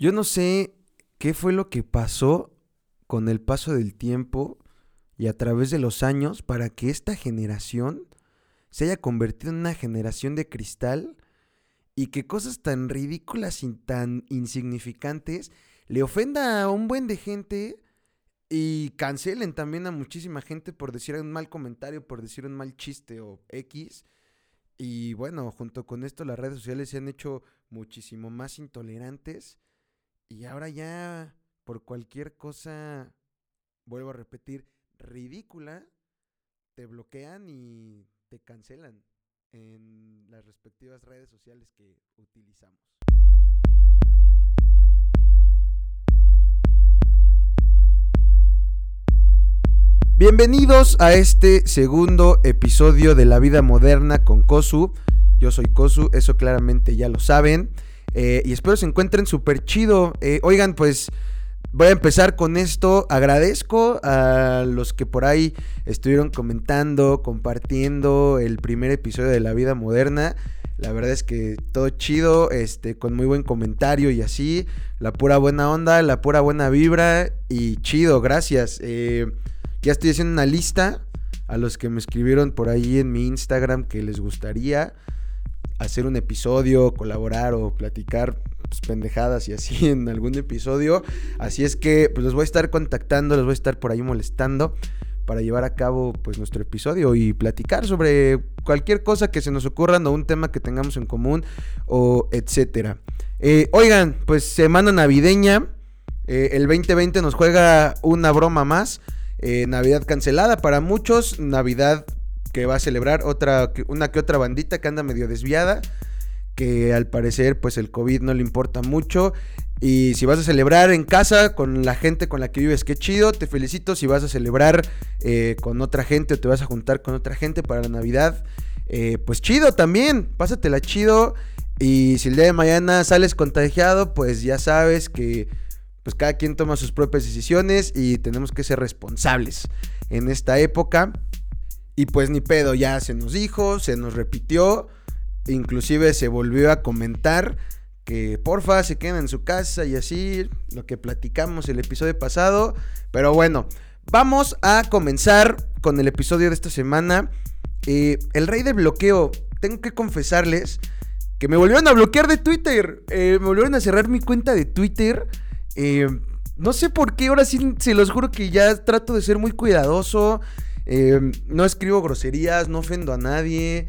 Yo no sé qué fue lo que pasó con el paso del tiempo y a través de los años para que esta generación se haya convertido en una generación de cristal y que cosas tan ridículas y tan insignificantes le ofenda a un buen de gente y cancelen también a muchísima gente por decir un mal comentario, por decir un mal chiste o X. Y bueno, junto con esto las redes sociales se han hecho muchísimo más intolerantes y ahora ya por cualquier cosa, vuelvo a repetir, ridícula, te bloquean y te cancelan en las respectivas redes sociales que utilizamos. Bienvenidos a este segundo episodio de La Vida Moderna con Kosu. Yo soy Kosu, eso claramente ya lo saben. Eh, y espero se encuentren súper chido. Eh, oigan, pues voy a empezar con esto. Agradezco a los que por ahí estuvieron comentando, compartiendo el primer episodio de La Vida Moderna. La verdad es que todo chido, este, con muy buen comentario y así. La pura buena onda, la pura buena vibra y chido, gracias. Eh, ya estoy haciendo una lista a los que me escribieron por ahí en mi Instagram que les gustaría hacer un episodio, colaborar o platicar pues, pendejadas y así en algún episodio. Así es que pues los voy a estar contactando, los voy a estar por ahí molestando para llevar a cabo pues nuestro episodio y platicar sobre cualquier cosa que se nos ocurra o un tema que tengamos en común o etcétera. Eh, oigan, pues semana navideña, eh, el 2020 nos juega una broma más. Eh, Navidad cancelada para muchos, Navidad que va a celebrar otra, una que otra bandita que anda medio desviada, que al parecer pues el COVID no le importa mucho. Y si vas a celebrar en casa con la gente con la que vives, qué chido, te felicito. Si vas a celebrar eh, con otra gente o te vas a juntar con otra gente para la Navidad, eh, pues chido también, pásatela chido. Y si el día de mañana sales contagiado, pues ya sabes que pues cada quien toma sus propias decisiones y tenemos que ser responsables en esta época. Y pues ni pedo, ya se nos dijo, se nos repitió, inclusive se volvió a comentar que porfa se queden en su casa y así, lo que platicamos el episodio pasado. Pero bueno, vamos a comenzar con el episodio de esta semana. Eh, el rey de bloqueo, tengo que confesarles que me volvieron a bloquear de Twitter. Eh, me volvieron a cerrar mi cuenta de Twitter. Eh, no sé por qué, ahora sí se los juro que ya trato de ser muy cuidadoso. Em, no escribo groserías, no ofendo a nadie.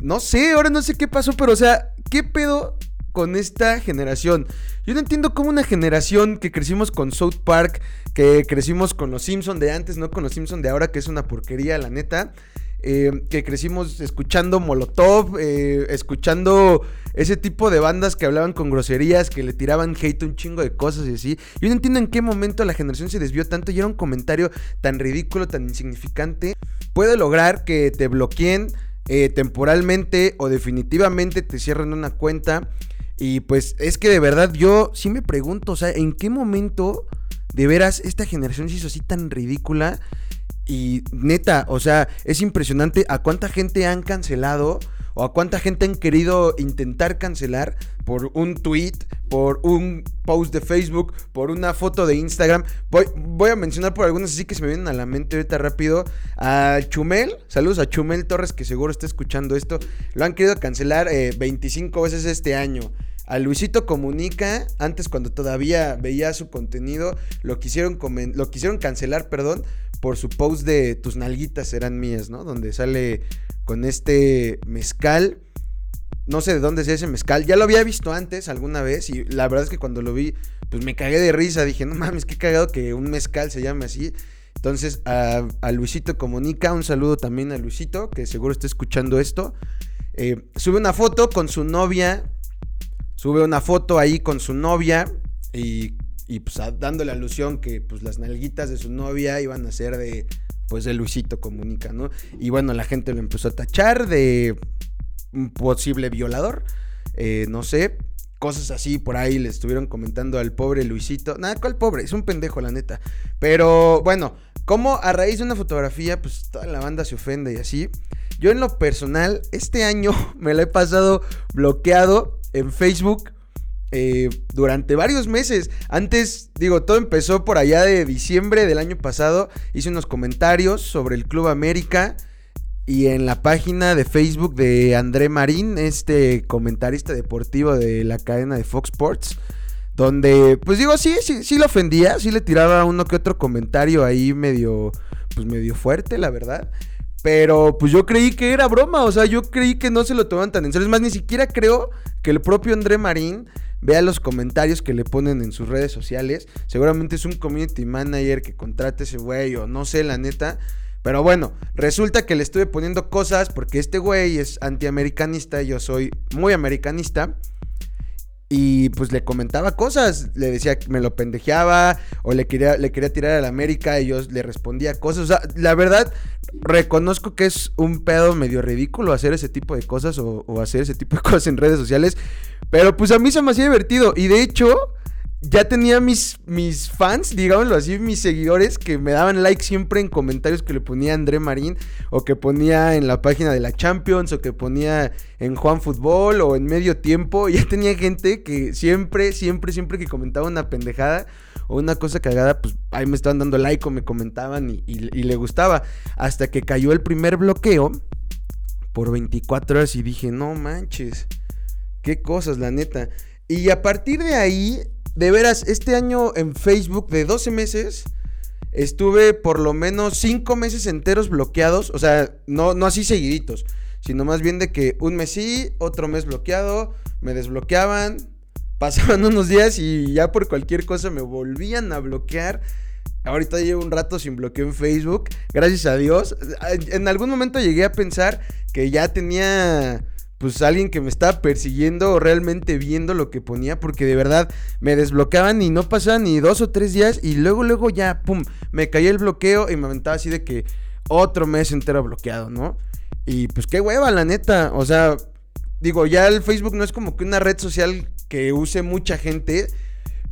No sé, ahora no sé qué pasó, pero o sea, ¿qué pedo con esta generación? Yo no entiendo cómo una generación que crecimos con South Park, que crecimos con los Simpson de antes, no con los Simpson de ahora, que es una porquería, la neta. Eh, que crecimos escuchando Molotov, eh, escuchando ese tipo de bandas que hablaban con groserías, que le tiraban hate un chingo de cosas y así. Yo no entiendo en qué momento la generación se desvió tanto y era un comentario tan ridículo, tan insignificante. Puede lograr que te bloqueen eh, temporalmente o definitivamente te cierren una cuenta. Y pues es que de verdad yo sí me pregunto, o sea, ¿en qué momento de veras esta generación se hizo así tan ridícula? Y neta, o sea, es impresionante a cuánta gente han cancelado o a cuánta gente han querido intentar cancelar por un tweet, por un post de Facebook, por una foto de Instagram. Voy, a mencionar por algunas así que se me vienen a la mente ahorita rápido. A Chumel, saludos a Chumel Torres que seguro está escuchando esto. Lo han querido cancelar 25 eh, veces este año. A Luisito Comunica, antes cuando todavía veía su contenido, lo quisieron, lo quisieron cancelar, perdón, por su post de tus nalguitas serán mías, ¿no? Donde sale con este mezcal. No sé de dónde es ese mezcal. Ya lo había visto antes alguna vez y la verdad es que cuando lo vi, pues me cagué de risa. Dije, no mames, qué cagado que un mezcal se llame así. Entonces a, Luisito Comunica, un saludo también a Luisito, que seguro está escuchando esto. Eh, sube una foto con su novia. Sube una foto ahí con su novia y y pues dándole alusión que pues las nalguitas de su novia iban a ser de pues de Luisito Comunica, ¿no? Y bueno, la gente lo empezó a tachar de un posible violador, eh, no sé, cosas así por ahí le estuvieron comentando al pobre Luisito. Nada, ¿cuál pobre? Es un pendejo, la neta. Pero bueno, como a raíz de una fotografía, pues toda la banda se ofende y así. Yo en lo personal, este año me la he pasado bloqueado en Facebook eh, durante varios meses. Antes, digo, todo empezó por allá de diciembre del año pasado. Hice unos comentarios sobre el Club América. Y en la página de Facebook de André Marín, este comentarista deportivo de la cadena de Fox Sports. Donde, pues digo, sí, sí, sí lo ofendía, sí le tiraba uno que otro comentario ahí medio, pues medio fuerte, la verdad. Pero pues yo creí que era broma, o sea, yo creí que no se lo tomaban tan en serio. Es más, ni siquiera creo que el propio André Marín vea los comentarios que le ponen en sus redes sociales. Seguramente es un community manager que contrate ese güey o no sé, la neta. Pero bueno, resulta que le estuve poniendo cosas porque este güey es antiamericanista, yo soy muy americanista. Y pues le comentaba cosas, le decía que me lo pendejeaba o le quería, le quería tirar a la América y yo le respondía cosas. O sea, la verdad, reconozco que es un pedo medio ridículo hacer ese tipo de cosas o, o hacer ese tipo de cosas en redes sociales. Pero pues a mí se me hacía divertido. Y de hecho, ya tenía mis, mis fans, digámoslo así, mis seguidores que me daban like siempre en comentarios que le ponía André Marín o que ponía en la página de la Champions o que ponía en Juan Fútbol o en medio tiempo. Ya tenía gente que siempre, siempre, siempre que comentaba una pendejada o una cosa cagada, pues ahí me estaban dando like o me comentaban y, y le gustaba. Hasta que cayó el primer bloqueo por 24 horas y dije, no manches, qué cosas, la neta. Y a partir de ahí de veras, este año en Facebook de 12 meses estuve por lo menos 5 meses enteros bloqueados. O sea, no, no así seguiditos, sino más bien de que un mes sí, otro mes bloqueado, me desbloqueaban, pasaban unos días y ya por cualquier cosa me volvían a bloquear. Ahorita llevo un rato sin bloqueo en Facebook, gracias a Dios. En algún momento llegué a pensar que ya tenía pues alguien que me estaba persiguiendo realmente viendo lo que ponía, porque de verdad me desbloqueaban y no pasaban ni dos o tres días y luego, luego ya, pum, me caía el bloqueo y me aventaba así de que otro mes entero bloqueado, ¿no? Y pues qué hueva, la neta, o sea, digo, ya el Facebook no es como que una red social que use mucha gente.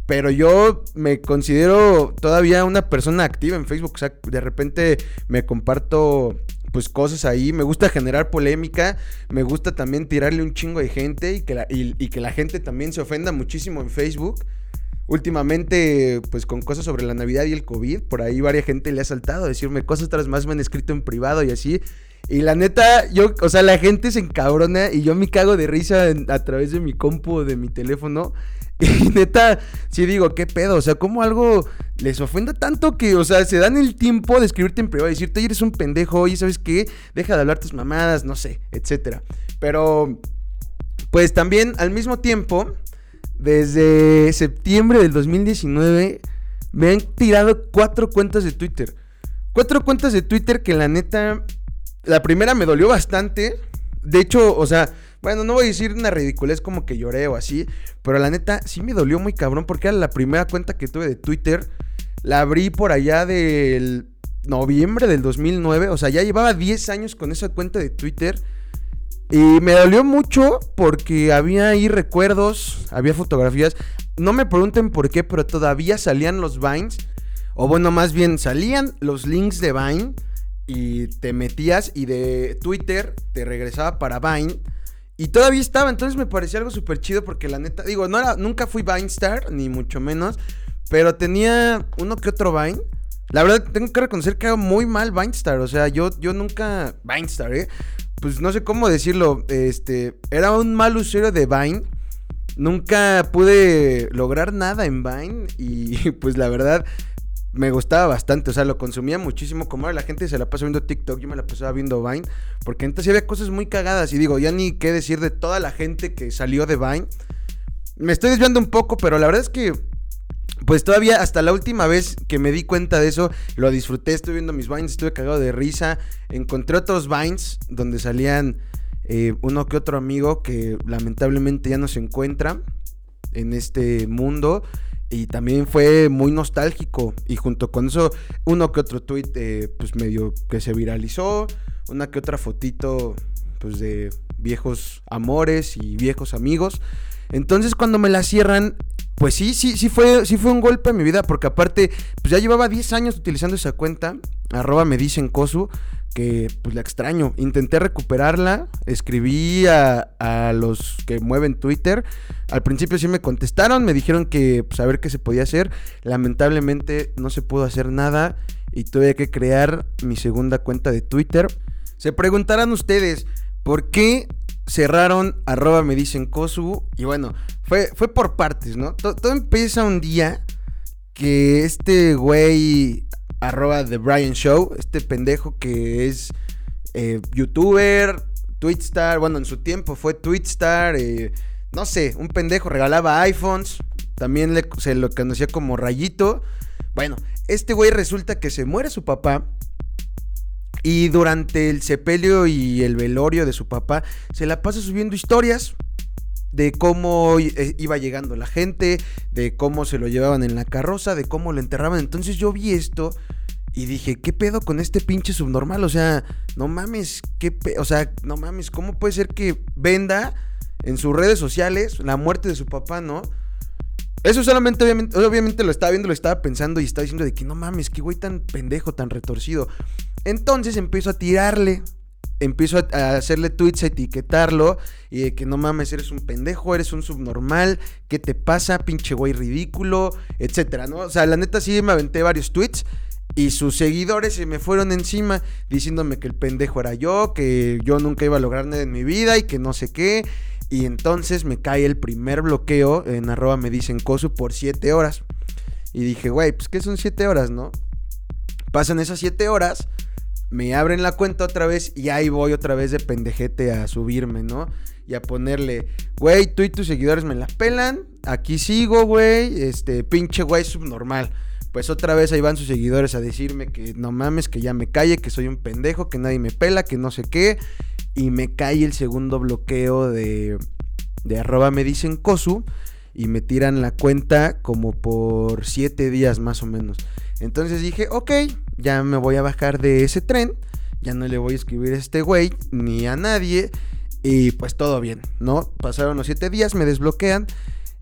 Pero yo me considero todavía una persona activa en Facebook. O sea, de repente me comparto pues cosas ahí. Me gusta generar polémica. Me gusta también tirarle un chingo de gente y que la, y, que la gente también se ofenda muchísimo en Facebook. Últimamente, pues con cosas sobre la Navidad y el COVID, por ahí varias gente le ha saltado a decirme cosas, otras más me han escrito en privado y así. Y la neta, yo, o sea, la gente se encabrona y yo me cago de risa a través de mi compu o de mi teléfono. Y neta, sí digo, ¿qué pedo? O sea, ¿cómo algo les ofenda tanto que, o sea, se dan el tiempo de escribirte en privado y decirte, oye, eres un pendejo, oye, ¿sabes qué? Deja de hablar tus mamadas, no sé, etcétera. Pero, pues también al mismo tiempo, desde septiembre del 2019, me han tirado cuatro cuentas de Twitter. Cuatro cuentas de Twitter que la neta, la primera me dolió bastante. De hecho, o sea, bueno, no voy a decir una ridiculez como que lloré o así, pero la neta sí me dolió muy cabrón porque era la primera cuenta que tuve de Twitter. La abrí por allá del noviembre del 2009, o sea, ya llevaba 10 años con esa cuenta de Twitter. Y me dolió mucho porque había ahí recuerdos, había fotografías. No me pregunten por qué, pero todavía salían los Vines. O bueno, más bien salían los links de Vine y te metías y de Twitter te regresaba para Vine y todavía estaba, entonces me parecía algo súper chido porque la neta, digo, no era, nunca fui Vinestar, ni mucho menos, pero tenía uno que otro Vine. La verdad, tengo que reconocer que era muy mal Vinestar, o sea, yo, yo nunca, Vinestar, ¿eh? Pues no sé cómo decirlo, este, era un mal usuario de Vine. Nunca pude lograr nada en Vine y pues la verdad me gustaba bastante, o sea, lo consumía muchísimo. Como ahora la gente se la pasa viendo TikTok, yo me la pasaba viendo Vine, porque entonces había cosas muy cagadas. Y digo, ya ni qué decir de toda la gente que salió de Vine. Me estoy desviando un poco, pero la verdad es que, pues todavía hasta la última vez que me di cuenta de eso, lo disfruté. Estuve viendo mis Vines, estuve cagado de risa. Encontré otros Vines donde salían eh, uno que otro amigo que lamentablemente ya no se encuentra en este mundo. Y también fue muy nostálgico. Y junto con eso, uno que otro tweet, eh, pues medio que se viralizó. Una que otra fotito, pues de viejos amores y viejos amigos. Entonces cuando me la cierran, pues sí, sí, sí fue, sí fue un golpe en mi vida, porque aparte, pues ya llevaba 10 años utilizando esa cuenta, arroba me dicen Kosu, que pues la extraño. Intenté recuperarla, escribí a, a, los que mueven Twitter. Al principio sí me contestaron, me dijeron que pues a ver qué se podía hacer. Lamentablemente no se pudo hacer nada y tuve que crear mi segunda cuenta de Twitter. Se preguntarán ustedes, ¿por qué cerraron arroba me dicen Kosu? Y bueno, fue, fue por partes, ¿no? todo empieza un día que este güey arroba The Brian Show, este pendejo que es eh, youtuber, Twitstar, bueno, en su tiempo fue Twitstar, eh, no sé, un pendejo, regalaba iPhones, también se lo conocía como Rayito. Bueno, este güey resulta que se muere su papá y durante el sepelio y el velorio de su papá se la pasa subiendo historias de cómo eh, iba llegando la gente, de cómo se lo llevaban en la carroza, de cómo lo enterraban. Entonces yo vi esto y dije, ¿qué pedo con este pinche subnormal? O sea, no mames, ¿qué o sea, no mames, ¿cómo puede ser que venda en sus redes sociales la muerte de su papá, no? Eso solamente, obviamente, obviamente lo estaba viendo, lo estaba pensando y estaba diciendo de que no mames, qué güey tan pendejo, tan retorcido. Entonces empiezo a tirarle empiezo a, hacerle tweets, a etiquetarlo y de que no mames, eres un pendejo, eres un subnormal, ¿qué te pasa, pinche güey ridículo, etcétera, ¿no? O sea, la neta sí me aventé varios tweets y sus seguidores se me fueron encima diciéndome que el pendejo era yo, que yo nunca iba a lograr nada en mi vida y que no sé qué. Y entonces me cae el primer bloqueo en arroba me dicen cosu por 7 horas. Y dije, güey, pues que son 7 horas, ¿no? Pasan esas 7 horas, me abren la cuenta otra vez y ahí voy otra vez de pendejete a subirme, ¿no? Y a ponerle, güey, tú y tus seguidores me la pelan, aquí sigo, güey, este pinche güey subnormal pues otra vez ahí van sus seguidores a decirme que no mames, que ya me calle, que soy un pendejo, que nadie me pela, que no sé qué. Y me cae el segundo bloqueo de, de arroba me dicen cosu y me tiran la cuenta como por siete días más o menos. Entonces dije, ok, ya me voy a bajar de ese tren, ya no le voy a escribir a este güey ni a nadie. Y pues todo bien, ¿no? Pasaron los siete días, me desbloquean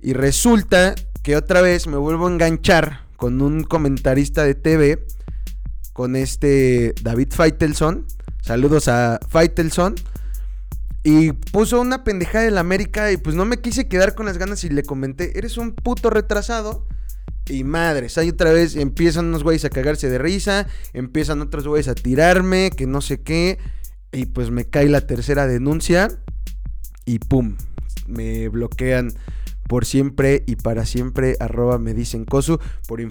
y resulta que otra vez me vuelvo a enganchar con un comentarista de TV, con este David Feitelson. Saludos a Feitelson. Y puso una pendejada la América y pues no me quise quedar con las ganas y le comenté, eres un puto retrasado. Y madres, ahí otra vez empiezan unos güeyes a cagarse de risa, empiezan otros güeyes a tirarme, que no sé qué. Y pues me cae la tercera denuncia y pum, me bloquean por siempre y para siempre, arroba me dicen Cosu, por eh,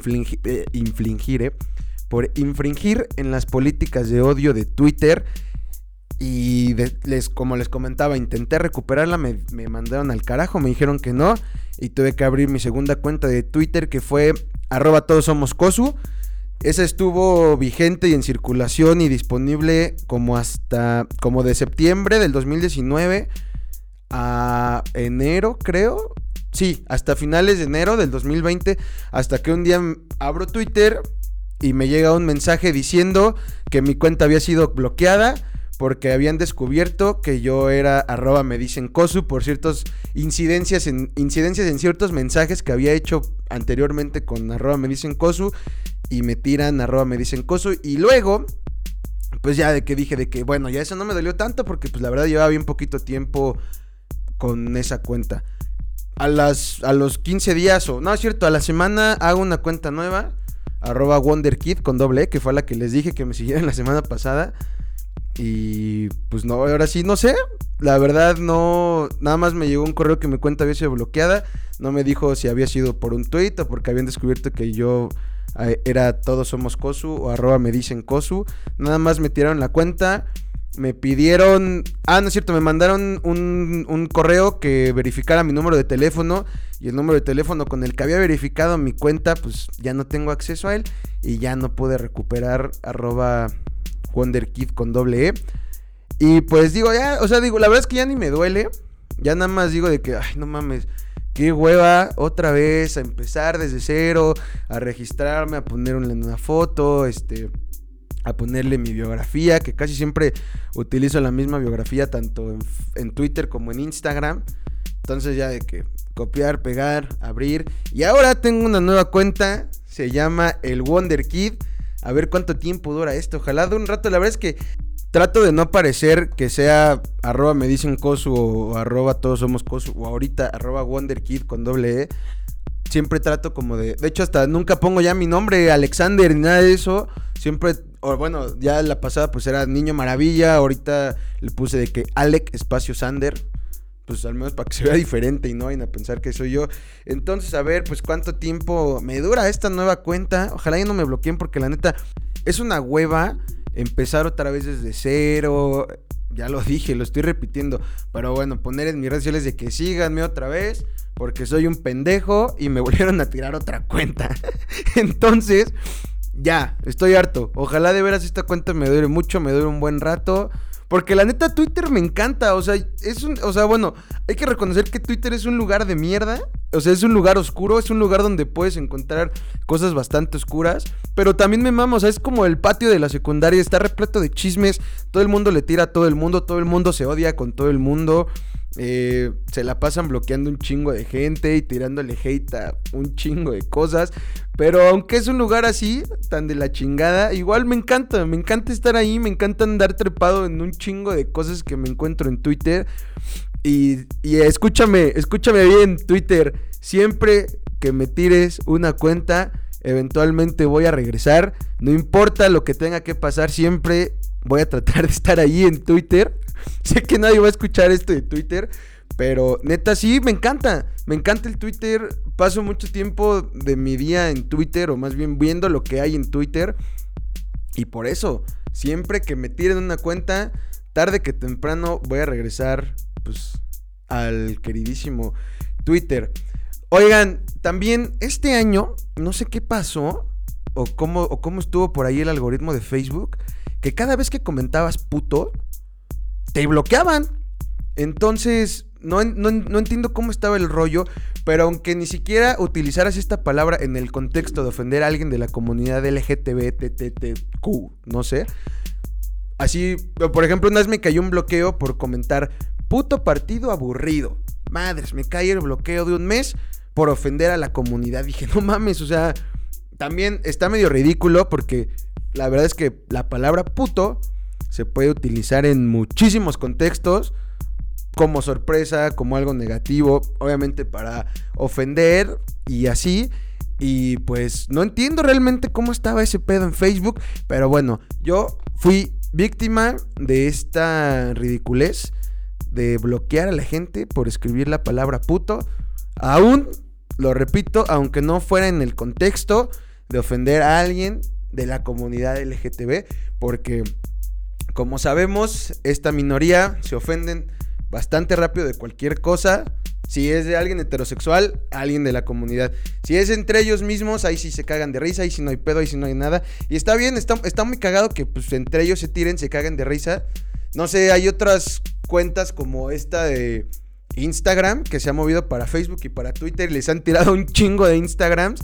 infligir eh, por infringir en las políticas de odio de Twitter. Y les, como les comentaba, intenté recuperarla, me, me, mandaron al carajo, me dijeron que no. Y tuve que abrir mi segunda cuenta de Twitter que fue arroba todos somos Cosu. Esa estuvo vigente y en circulación y disponible como hasta, como de septiembre del 2019 a enero, creo. Sí, hasta finales de enero del 2020, hasta que un día abro Twitter y me llega un mensaje diciendo que mi cuenta había sido bloqueada porque habían descubierto que yo era arroba me dicen cosu por ciertas incidencias en, incidencias en ciertos mensajes que había hecho anteriormente con arroba me dicen cosu y me tiran arroba me dicen cosu y luego pues ya de que dije de que bueno ya eso no me dolió tanto porque pues la verdad llevaba bien poquito tiempo con esa cuenta a, las, a los 15 días o, no es cierto, a la semana hago una cuenta nueva, arroba WonderKid con doble E, que fue la que les dije que me siguieran la semana pasada. Y pues no, ahora sí, no sé. La verdad no, nada más me llegó un correo que mi cuenta había sido bloqueada. No me dijo si había sido por un tweet o porque habían descubierto que yo eh, era todos somos Kosu o arroba me dicen Kosu. Nada más me tiraron la cuenta me pidieron, ah, no es cierto, me mandaron un, un, correo que verificara mi número de teléfono y el número de teléfono con el que había verificado mi cuenta, pues ya no tengo acceso a él y ya no pude recuperar arroba WonderKid con doble E. Y pues digo, ya, o sea, digo, la verdad es que ya ni me duele, ya nada más digo de que, ay, no mames, qué hueva otra vez a empezar desde cero, a registrarme, a poner una foto, este a ponerle mi biografía, que casi siempre utilizo la misma biografía tanto en, Twitter como en Instagram. Entonces ya de que copiar, pegar, abrir. Y ahora tengo una nueva cuenta. Se llama el Wonder Kid. A ver cuánto tiempo dura esto. Ojalá de un rato. La verdad es que trato de no parecer que sea arroba me dicen cosu o arroba todos somos cosu o ahorita arroba Wonder Kid con doble E. Siempre trato como de... De hecho hasta nunca pongo ya mi nombre Alexander ni nada de eso. Siempre... O bueno, ya la pasada pues era Niño Maravilla. Ahorita le puse de que Alec espacio Sander pues al menos para que se vea diferente y no vayan a pensar que soy yo. Entonces, a ver, pues cuánto tiempo me dura esta nueva cuenta. Ojalá ya no me bloqueen porque la neta es una hueva empezar otra vez desde cero. Ya lo dije, lo estoy repitiendo. Pero bueno, poner en mis redes sociales de que síganme otra vez. Porque soy un pendejo y me volvieron a tirar otra cuenta. Entonces, ya, estoy harto. Ojalá de veras esta cuenta me dure mucho, me dure un buen rato. Porque la neta Twitter me encanta, o sea, es un, o sea, bueno, hay que reconocer que Twitter es un lugar de mierda, o sea, es un lugar oscuro, es un lugar donde puedes encontrar cosas bastante oscuras, pero también me mamo, o sea, es como el patio de la secundaria, está repleto de chismes, todo el mundo le tira a todo el mundo, todo el mundo se odia con todo el mundo. Eh, se la pasan bloqueando un chingo de gente y tirándole hate a un chingo de cosas. Pero aunque es un lugar así, tan de la chingada, igual me encanta, me encanta estar ahí, me encanta andar trepado en un chingo de cosas que me encuentro en Twitter. Y, y escúchame, escúchame bien, Twitter, siempre que me tires una cuenta, eventualmente voy a regresar. No importa lo que tenga que pasar, siempre voy a tratar de estar ahí en Twitter. sé que nadie va a escuchar esto de Twitter, pero neta sí, me encanta. Me encanta el Twitter. Paso mucho tiempo de mi día en Twitter, o más bien viendo lo que hay en Twitter. Y por eso, siempre que me tiren una cuenta, tarde que temprano voy a regresar pues, al queridísimo Twitter. Oigan, también este año, no sé qué pasó, o cómo, o cómo estuvo por ahí el algoritmo de Facebook, que cada vez que comentabas puto, te bloqueaban. Entonces, no, entiendo cómo estaba el rollo, pero aunque ni siquiera utilizaras esta palabra en el contexto de ofender a alguien de la comunidad LGTB, no sé. Así, por ejemplo, una vez me cayó un bloqueo por comentar puto partido aburrido. Madres, me cae el bloqueo de un mes por ofender a la comunidad. Dije, no mames, o sea, también está medio ridículo porque la verdad es que la palabra puto se puede utilizar en muchísimos contextos, como sorpresa, como algo negativo, obviamente para ofender y así. Y pues no entiendo realmente cómo estaba ese pedo en Facebook, pero bueno, yo fui víctima de esta ridiculez de bloquear a la gente por escribir la palabra puto. Aún, lo repito, aunque no fuera en el contexto de ofender a alguien de la comunidad LGTB, porque como sabemos, esta minoría se ofenden bastante rápido de cualquier cosa. Si es de alguien heterosexual, alguien de la comunidad. Si es entre ellos mismos, ahí sí se cagan de risa, ahí sí no hay pedo, ahí sí no hay nada. Y está bien, está, muy cagado que pues entre ellos se tiren, se cagan de risa. No sé, hay otras cuentas como esta de Instagram que se ha movido para Facebook y para Twitter y les han tirado un chingo de Instagrams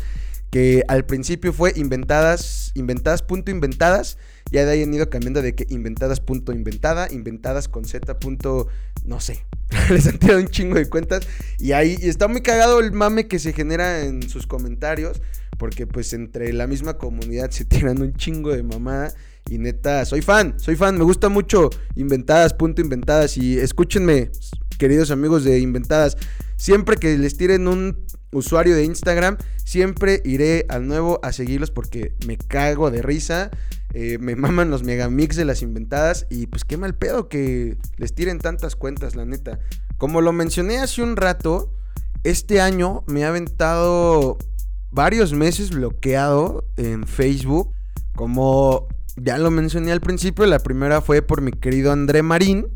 que al principio fue inventadas, inventadas, punto inventadas ya de ahí han ido cambiando de que inventadas inventada, inventadas con z punto, no sé. Les han tirado un chingo de cuentas. Y ahí está muy cagado el mame que se genera en sus comentarios. Porque pues entre la misma comunidad se tiran un chingo de mamá. Y neta, soy fan, soy fan. Me gusta mucho inventadas, punto inventadas. Y escúchenme, queridos amigos de inventadas. Siempre que les tiren un usuario de Instagram, siempre iré al nuevo a seguirlos porque me cago de risa. Eh, me maman los megamix de las inventadas y pues qué mal pedo que les tiren tantas cuentas, la neta. Como lo mencioné hace un rato, este año me ha aventado varios meses bloqueado en Facebook. Como ya lo mencioné al principio, la primera fue por mi querido André Marín.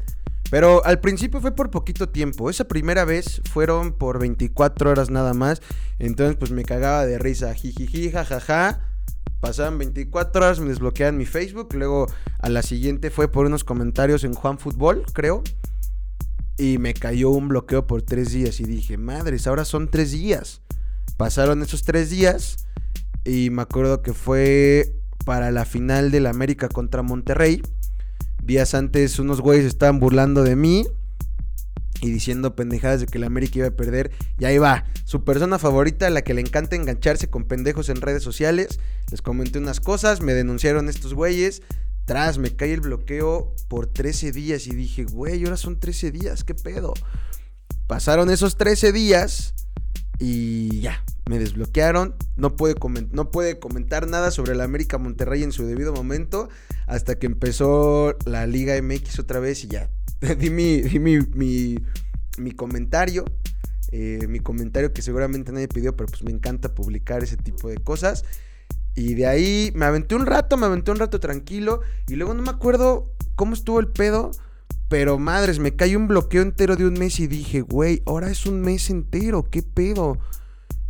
Pero al principio fue por poquito tiempo. Esa primera vez fueron por 24 horas nada más. Entonces pues me cagaba de risa. Jijiji, jajaja. Pasaban 24 horas, me desbloqueaban mi Facebook. Luego a la siguiente fue por unos comentarios en Juan Fútbol, creo. Y me cayó un bloqueo por tres días. Y dije, madres, ahora son tres días. Pasaron esos tres días. Y me acuerdo que fue para la final del América contra Monterrey. Días antes unos güeyes estaban burlando de mí. Y diciendo pendejadas de que la América iba a perder. Y ahí va, su persona favorita, la que le encanta engancharse con pendejos en redes sociales. Les comenté unas cosas, me denunciaron estos güeyes. Tras, me cae el bloqueo por 13 días y dije, güey, ahora son 13 días, ¿qué pedo? Pasaron esos 13 días y ya, me desbloquearon. No puede, no puede comentar nada sobre la América Monterrey en su debido momento hasta que empezó la Liga MX otra vez y ya di, mi, mi, comentario. Eh, mi comentario que seguramente nadie pidió, pero pues me encanta publicar ese tipo de cosas. Y de ahí me aventé un rato, me aventé un rato tranquilo. Y luego no me acuerdo cómo estuvo el pedo. Pero madres, me cayó un bloqueo entero de un mes y dije, güey, ahora es un mes entero, ¿qué pedo?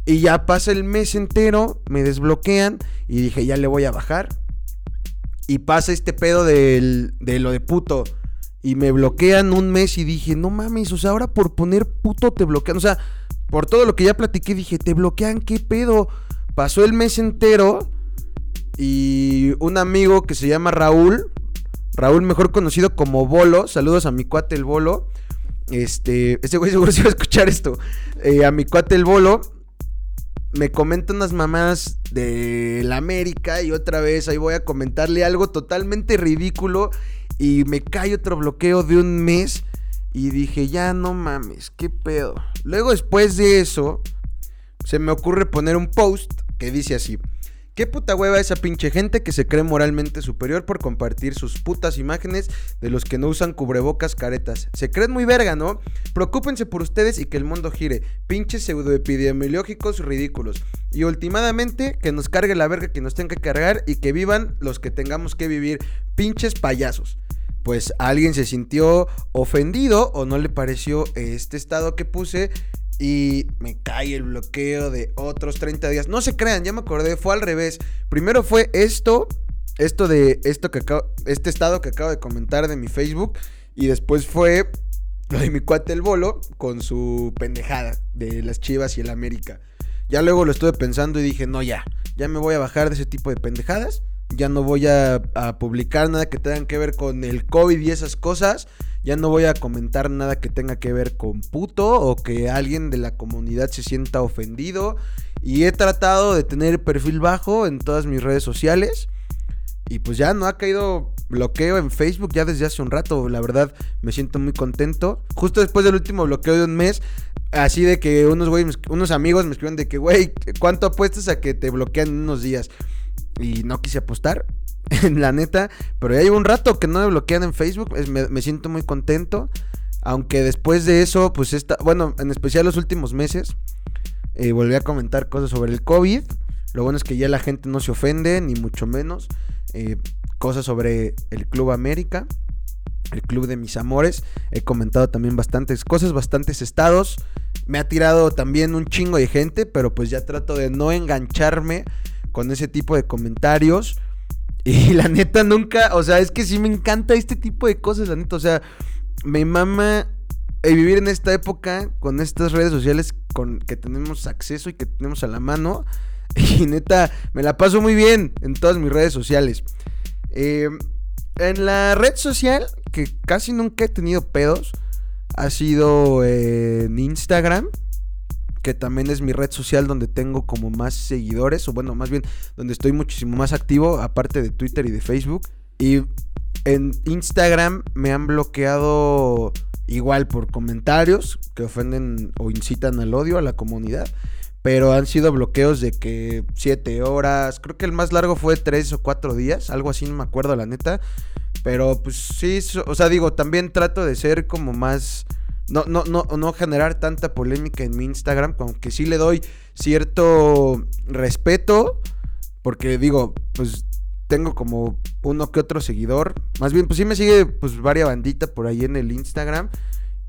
Y ya pasa el mes entero, me desbloquean y dije, ya le voy a bajar. Y pasa este pedo de lo de puto y me bloquean un mes y dije, no mames, o sea, ahora por poner puto te bloquean. O sea, por todo lo que ya platiqué, dije, te bloquean, ¿qué pedo? Pasó el mes entero y un amigo que se llama Raúl, Raúl mejor conocido como Bolo, saludos a mi cuate el Bolo. Este, ese güey seguro se va a escuchar esto. Eh, a mi cuate el Bolo me comenta unas mamás de la América y otra vez ahí voy a comentarle algo totalmente ridículo y me cae otro bloqueo de un mes. Y dije, ya no mames, qué pedo. Luego después de eso, se me ocurre poner un post que dice así. Qué puta hueva esa pinche gente que se cree moralmente superior por compartir sus putas imágenes de los que no usan cubrebocas caretas. Se creen muy verga, ¿no? Preocúpense por ustedes y que el mundo gire. Pinches pseudoepidemiológicos ridículos. Y últimamente, que nos cargue la verga que nos tenga que cargar y que vivan los que tengamos que vivir. Pinches payasos pues alguien se sintió ofendido o no le pareció este estado que puse y me cae el bloqueo de otros 30 días. No se crean, ya me acordé, fue al revés. Primero fue esto, esto de esto que acabo, este estado que acabo de comentar de mi Facebook y después fue lo de mi cuate el bolo con su pendejada de las Chivas y el América. Ya luego lo estuve pensando y dije, "No, ya, ya me voy a bajar de ese tipo de pendejadas." Ya no voy a, publicar nada que tenga que ver con el COVID y esas cosas. Ya no voy a comentar nada que tenga que ver con puto o que alguien de la comunidad se sienta ofendido. Y he tratado de tener perfil bajo en todas mis redes sociales. Y pues ya no ha caído bloqueo en Facebook ya desde hace un rato. La verdad me siento muy contento. Justo después del último bloqueo de un mes. Así de que unos, unos amigos me escriben de que, güey, ¿cuánto apuestas a que te bloquean en unos días? Y no quise apostar, en la neta. Pero ya llevo un rato que no me bloquean en Facebook. me, siento muy contento. Aunque después de eso, pues está, bueno, en especial los últimos meses, eh, volví a comentar cosas sobre el COVID. Lo bueno es que ya la gente no se ofende, ni mucho menos. Eh, cosas sobre el Club América, el Club de mis amores. He comentado también bastantes cosas, bastantes estados. Me ha tirado también un chingo de gente, pero pues ya trato de no engancharme con ese tipo de comentarios. Y la neta nunca, o sea, es que sí me encanta este tipo de cosas, la neta, o sea, me mama eh, vivir en esta época con estas redes sociales con que tenemos acceso y que tenemos a la mano. Y neta, me la paso muy bien en todas mis redes sociales. Eh, en la red social, que casi nunca he tenido pedos, ha sido en Instagram que también es mi red social donde tengo como más seguidores, o bueno, más bien donde estoy muchísimo más activo, aparte de Twitter y de Facebook. Y en Instagram me han bloqueado igual por comentarios que ofenden o incitan al odio a la comunidad. Pero han sido bloqueos de que 7 horas, creo que el más largo fue 3 o 4 días, algo así, no me acuerdo la neta. Pero pues sí, o sea, digo, también trato de ser como más no, no, no, no generar tanta polémica en mi Instagram, aunque sí le doy cierto respeto, porque digo, pues tengo como uno que otro seguidor, más bien pues sí me sigue pues varias bandita por ahí en el Instagram.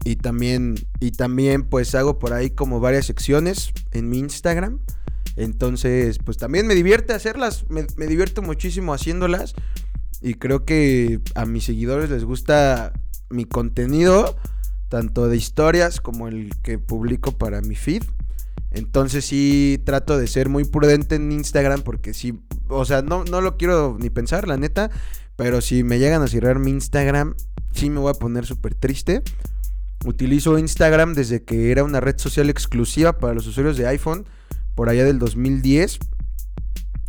Y también y también pues hago por ahí como varias secciones en mi Instagram. Entonces, pues también me divierte hacerlas, me, me divierto muchísimo haciéndolas. Y creo que a mis seguidores les gusta mi contenido tanto de historias como el que publico para mi feed. Entonces sí trato de ser muy prudente en Instagram porque sí, o sea, no, no lo quiero ni pensar, la neta, pero si me llegan a cerrar mi Instagram, sí me voy a poner súper triste. Utilizo Instagram desde que era una red social exclusiva para los usuarios de iPhone, por allá del 2010.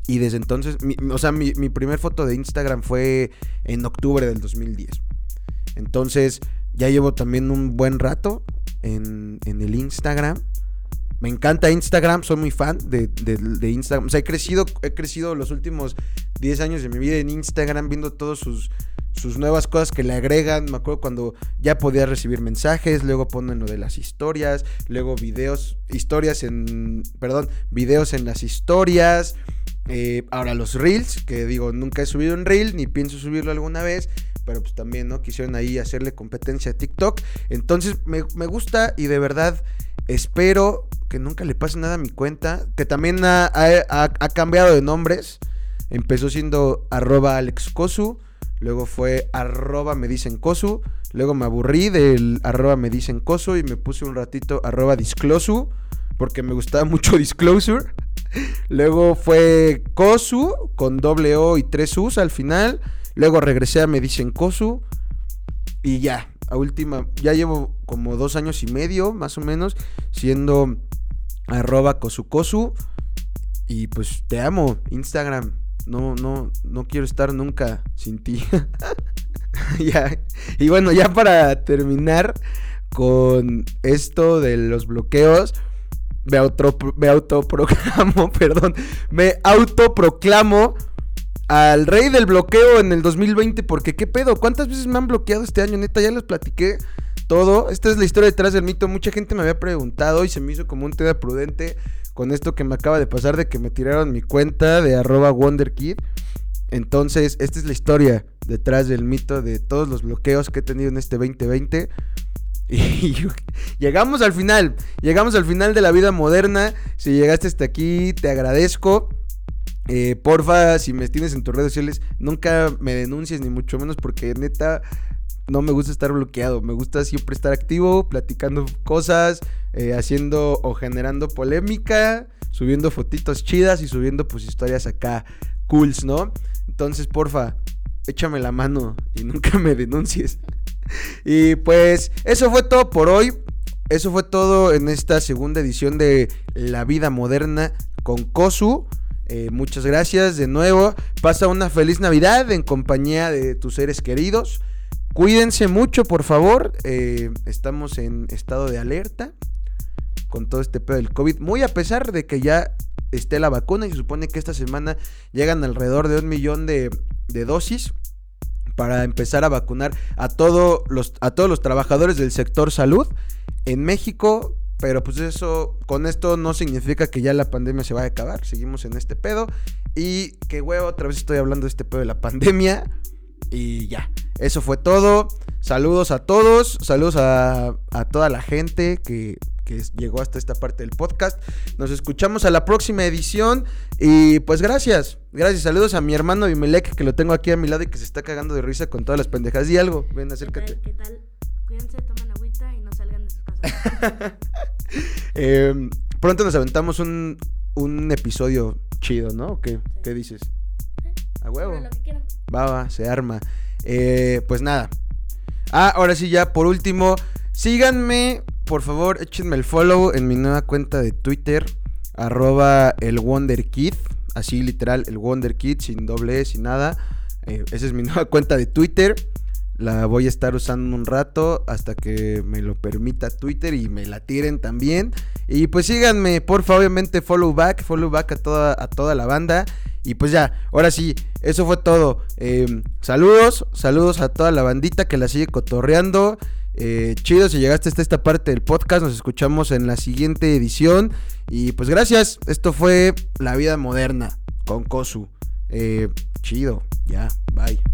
Y desde entonces, o sea, mi, mi primer foto de Instagram fue en octubre del 2010. Entonces, ya llevo también un buen rato en, en el Instagram. Me encanta Instagram, soy muy fan de, Instagram. O sea, he crecido, he crecido los últimos 10 años de mi vida en Instagram viendo todas sus, sus nuevas cosas que le agregan. Me acuerdo cuando ya podía recibir mensajes, luego ponen lo de las historias, luego videos, historias en, perdón, videos en las historias. Eh, ahora los reels, que digo, nunca he subido un reel, ni pienso subirlo alguna vez pero pues también, ¿no? Quisieron ahí hacerle competencia a TikTok. Entonces me, me, gusta y de verdad espero que nunca le pase nada a mi cuenta, que también ha, cambiado de nombres. Empezó siendo arroba alexcosu, luego fue arroba me dicen cosu, luego me aburrí del arroba me dicen cosu y me puse un ratito arroba disclosu, porque me gustaba mucho disclosure. Luego fue cosu con doble O y tres U's al final. Luego regresé a me dicen cosu y ya, a última, ya llevo como dos años y medio más o menos siendo arroba cosucosu. Y pues te amo, Instagram. No, no, no quiero estar nunca sin ti. ya. Y bueno, ya para terminar con esto de los bloqueos. Me, me autoproclamo, perdón. Me autoproclamo al rey del bloqueo en el 2020. Porque, ¿qué pedo? ¿Cuántas veces me han bloqueado este año? Neta, ya les platiqué todo. Esta es la historia detrás del mito. Mucha gente me había preguntado y se me hizo como un tema prudente con esto que me acaba de pasar de que me tiraron mi cuenta de arroba wonderkid. Entonces, esta es la historia detrás del mito de todos los bloqueos que he tenido en este 2020. Y llegamos al final, llegamos al final de la vida moderna. Si llegaste hasta aquí, te agradezco. Eh, porfa, si me tienes en tus redes sociales, nunca me denuncies, ni mucho menos, porque neta, no me gusta estar bloqueado, me gusta siempre estar activo, platicando cosas, eh, haciendo o generando polémica, subiendo fotitos chidas y subiendo pues historias acá cools, ¿no? Entonces, porfa, échame la mano y nunca me denuncies. y pues eso fue todo por hoy. Eso fue todo en esta segunda edición de La Vida Moderna con Kosu. Eh, muchas gracias de nuevo. Pasa una feliz Navidad en compañía de tus seres queridos. Cuídense mucho, por favor. Eh, estamos en estado de alerta con todo este pedo del COVID. Muy a pesar de que ya esté la vacuna y se supone que esta semana llegan alrededor de un millón de, dosis para empezar a vacunar a, los, a todos los trabajadores del sector salud en México. Pero pues eso, con esto no significa que ya la pandemia se vaya a acabar. Seguimos en este pedo. Y que huevo, otra vez estoy hablando de este pedo de la pandemia. Y ya, eso fue todo. Saludos a todos, saludos a, toda la gente que, llegó hasta esta parte del podcast. Nos escuchamos a la próxima edición y pues gracias, gracias. Saludos a mi hermano Bimelec que lo tengo aquí a mi lado y que se está cagando de risa con todas las pendejas. Y algo, ven, acércate. ¿Qué tal? Cuídense, agüita y no Em, pronto nos aventamos un, episodio chido, ¿no? ¿Qué, ¿Qué dices? A huevo. Va, va, se arma. Eh, pues nada. Ah, ahora sí, ya por último, síganme, por favor, échenme el follow en mi nueva cuenta de Twitter, arroba el WonderKid, así literal, el WonderKid, sin doble E, sin nada. Eh, esa es mi nueva cuenta de Twitter. La voy a estar usando un rato hasta que me lo permita Twitter y me la tiren también. Y pues síganme, porfa, obviamente follow back, follow back a toda, a toda la banda. Y pues ya, ahora sí, eso fue todo. Em, saludos, saludos a toda la bandita que la sigue cotorreando. Eh, chido, si llegaste hasta esta parte del podcast, nos escuchamos en la siguiente edición. Y pues gracias, esto fue La Vida Moderna con Kosu. Eh, chido, ya, bye.